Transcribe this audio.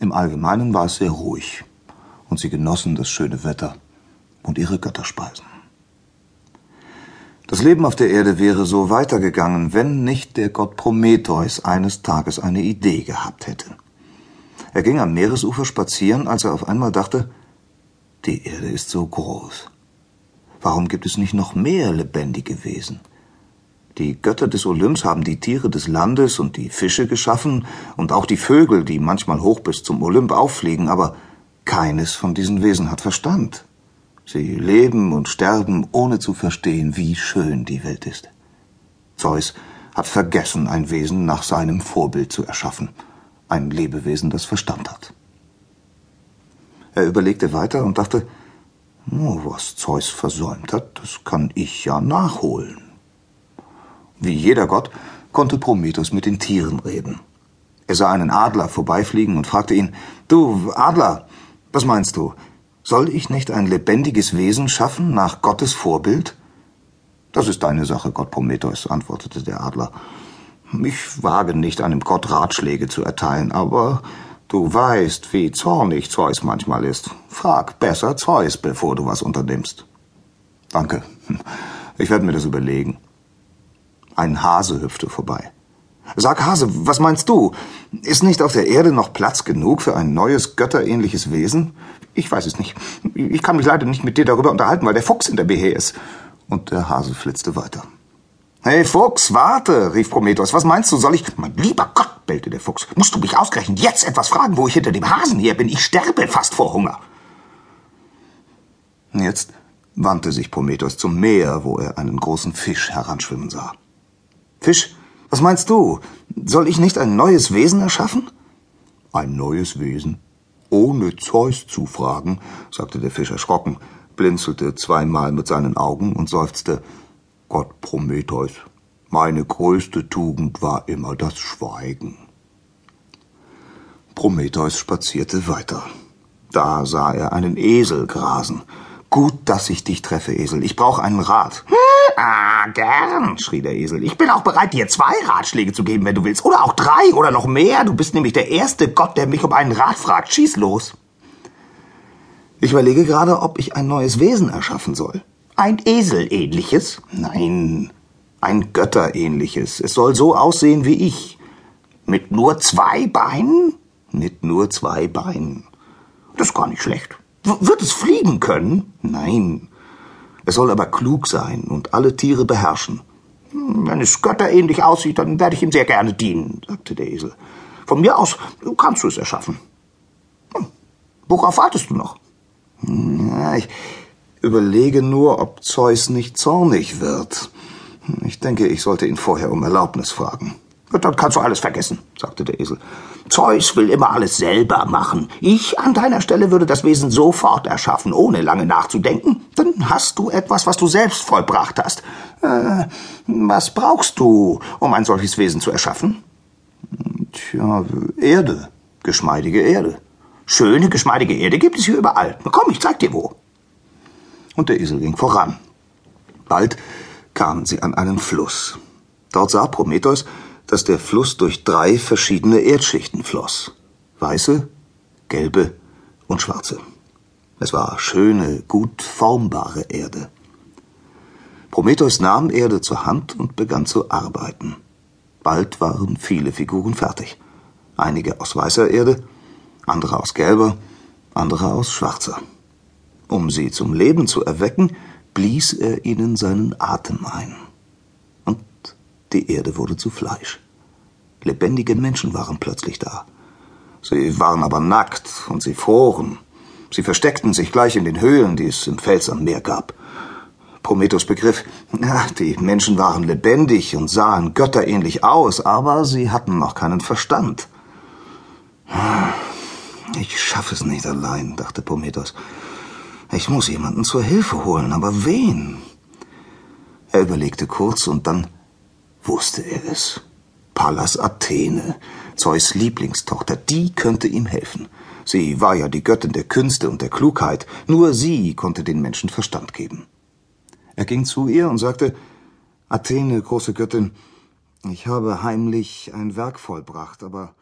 Im Allgemeinen war es sehr ruhig, und sie genossen das schöne Wetter und ihre Götterspeisen. Das Leben auf der Erde wäre so weitergegangen, wenn nicht der Gott Prometheus eines Tages eine Idee gehabt hätte. Er ging am Meeresufer spazieren, als er auf einmal dachte, die Erde ist so groß. Warum gibt es nicht noch mehr lebendige Wesen? Die Götter des Olymps haben die Tiere des Landes und die Fische geschaffen und auch die Vögel, die manchmal hoch bis zum Olymp auffliegen, aber keines von diesen Wesen hat Verstand. Sie leben und sterben, ohne zu verstehen, wie schön die Welt ist. Zeus hat vergessen, ein Wesen nach seinem Vorbild zu erschaffen. Ein Lebewesen, das Verstand hat. Er überlegte weiter und dachte, oh, was Zeus versäumt hat, das kann ich ja nachholen. Wie jeder Gott konnte Prometheus mit den Tieren reden. Er sah einen Adler vorbeifliegen und fragte ihn, Du, Adler, was meinst du? Soll ich nicht ein lebendiges Wesen schaffen nach Gottes Vorbild? Das ist deine Sache, Gott Prometheus, antwortete der Adler. Ich wage nicht, einem Gott Ratschläge zu erteilen, aber du weißt, wie zornig Zeus manchmal ist. Frag besser Zeus, bevor du was unternimmst. Danke. Ich werde mir das überlegen. Ein Hase hüpfte vorbei. Sag Hase, was meinst du? Ist nicht auf der Erde noch Platz genug für ein neues götterähnliches Wesen? Ich weiß es nicht. Ich kann mich leider nicht mit dir darüber unterhalten, weil der Fuchs in der Behe ist. Und der Hase flitzte weiter. Hey Fuchs, warte, rief Prometheus. Was meinst du, soll ich... Mein lieber Gott, bellte der Fuchs. Musst du mich ausgerechnet jetzt etwas fragen, wo ich hinter dem Hasen her bin? Ich sterbe fast vor Hunger. Jetzt wandte sich Prometheus zum Meer, wo er einen großen Fisch heranschwimmen sah. Fisch, was meinst du? Soll ich nicht ein neues Wesen erschaffen? Ein neues Wesen? Ohne Zeus zu fragen, sagte der Fisch erschrocken, blinzelte zweimal mit seinen Augen und seufzte, Gott Prometheus, meine größte Tugend war immer das Schweigen. Prometheus spazierte weiter. Da sah er einen Esel grasen. Gut, dass ich dich treffe, Esel. Ich brauche einen Rat. Hm? Ah, gern, schrie der Esel. Ich bin auch bereit, dir zwei Ratschläge zu geben, wenn du willst. Oder auch drei oder noch mehr. Du bist nämlich der erste Gott, der mich um einen Rat fragt. Schieß los. Ich überlege gerade, ob ich ein neues Wesen erschaffen soll. Ein Eselähnliches? Nein, ein Götterähnliches. Es soll so aussehen wie ich. Mit nur zwei Beinen? Mit nur zwei Beinen. Das ist gar nicht schlecht. Wird es fliegen können? Nein. Es soll aber klug sein und alle Tiere beherrschen. Hm, wenn es götterähnlich aussieht, dann werde ich ihm sehr gerne dienen, sagte der Esel. Von mir aus kannst du es erschaffen. Hm, worauf wartest du noch? Ja, ich überlege nur, ob Zeus nicht zornig wird. Ich denke, ich sollte ihn vorher um Erlaubnis fragen. Dann kannst du alles vergessen, sagte der Esel. Zeus will immer alles selber machen. Ich an deiner Stelle würde das Wesen sofort erschaffen, ohne lange nachzudenken. Dann hast du etwas, was du selbst vollbracht hast. Äh, was brauchst du, um ein solches Wesen zu erschaffen? Tja, Erde. Geschmeidige Erde. Schöne, geschmeidige Erde gibt es hier überall. Komm, ich zeig dir wo. Und der Esel ging voran. Bald kamen sie an einen Fluss. Dort sah Prometheus, dass der Fluss durch drei verschiedene Erdschichten floss. Weiße, gelbe und schwarze. Es war schöne, gut formbare Erde. Prometheus nahm Erde zur Hand und begann zu arbeiten. Bald waren viele Figuren fertig. Einige aus weißer Erde, andere aus gelber, andere aus schwarzer. Um sie zum Leben zu erwecken, blies er ihnen seinen Atem ein. Die Erde wurde zu Fleisch. Lebendige Menschen waren plötzlich da. Sie waren aber nackt und sie froren. Sie versteckten sich gleich in den Höhlen, die es im Fels am Meer gab. Prometheus begriff, ja, die Menschen waren lebendig und sahen götterähnlich aus, aber sie hatten noch keinen Verstand. Ich schaffe es nicht allein, dachte Prometheus. Ich muss jemanden zur Hilfe holen, aber wen? Er überlegte kurz und dann wusste er es. Pallas Athene, Zeus Lieblingstochter, die könnte ihm helfen. Sie war ja die Göttin der Künste und der Klugheit, nur sie konnte den Menschen Verstand geben. Er ging zu ihr und sagte, Athene, große Göttin, ich habe heimlich ein Werk vollbracht, aber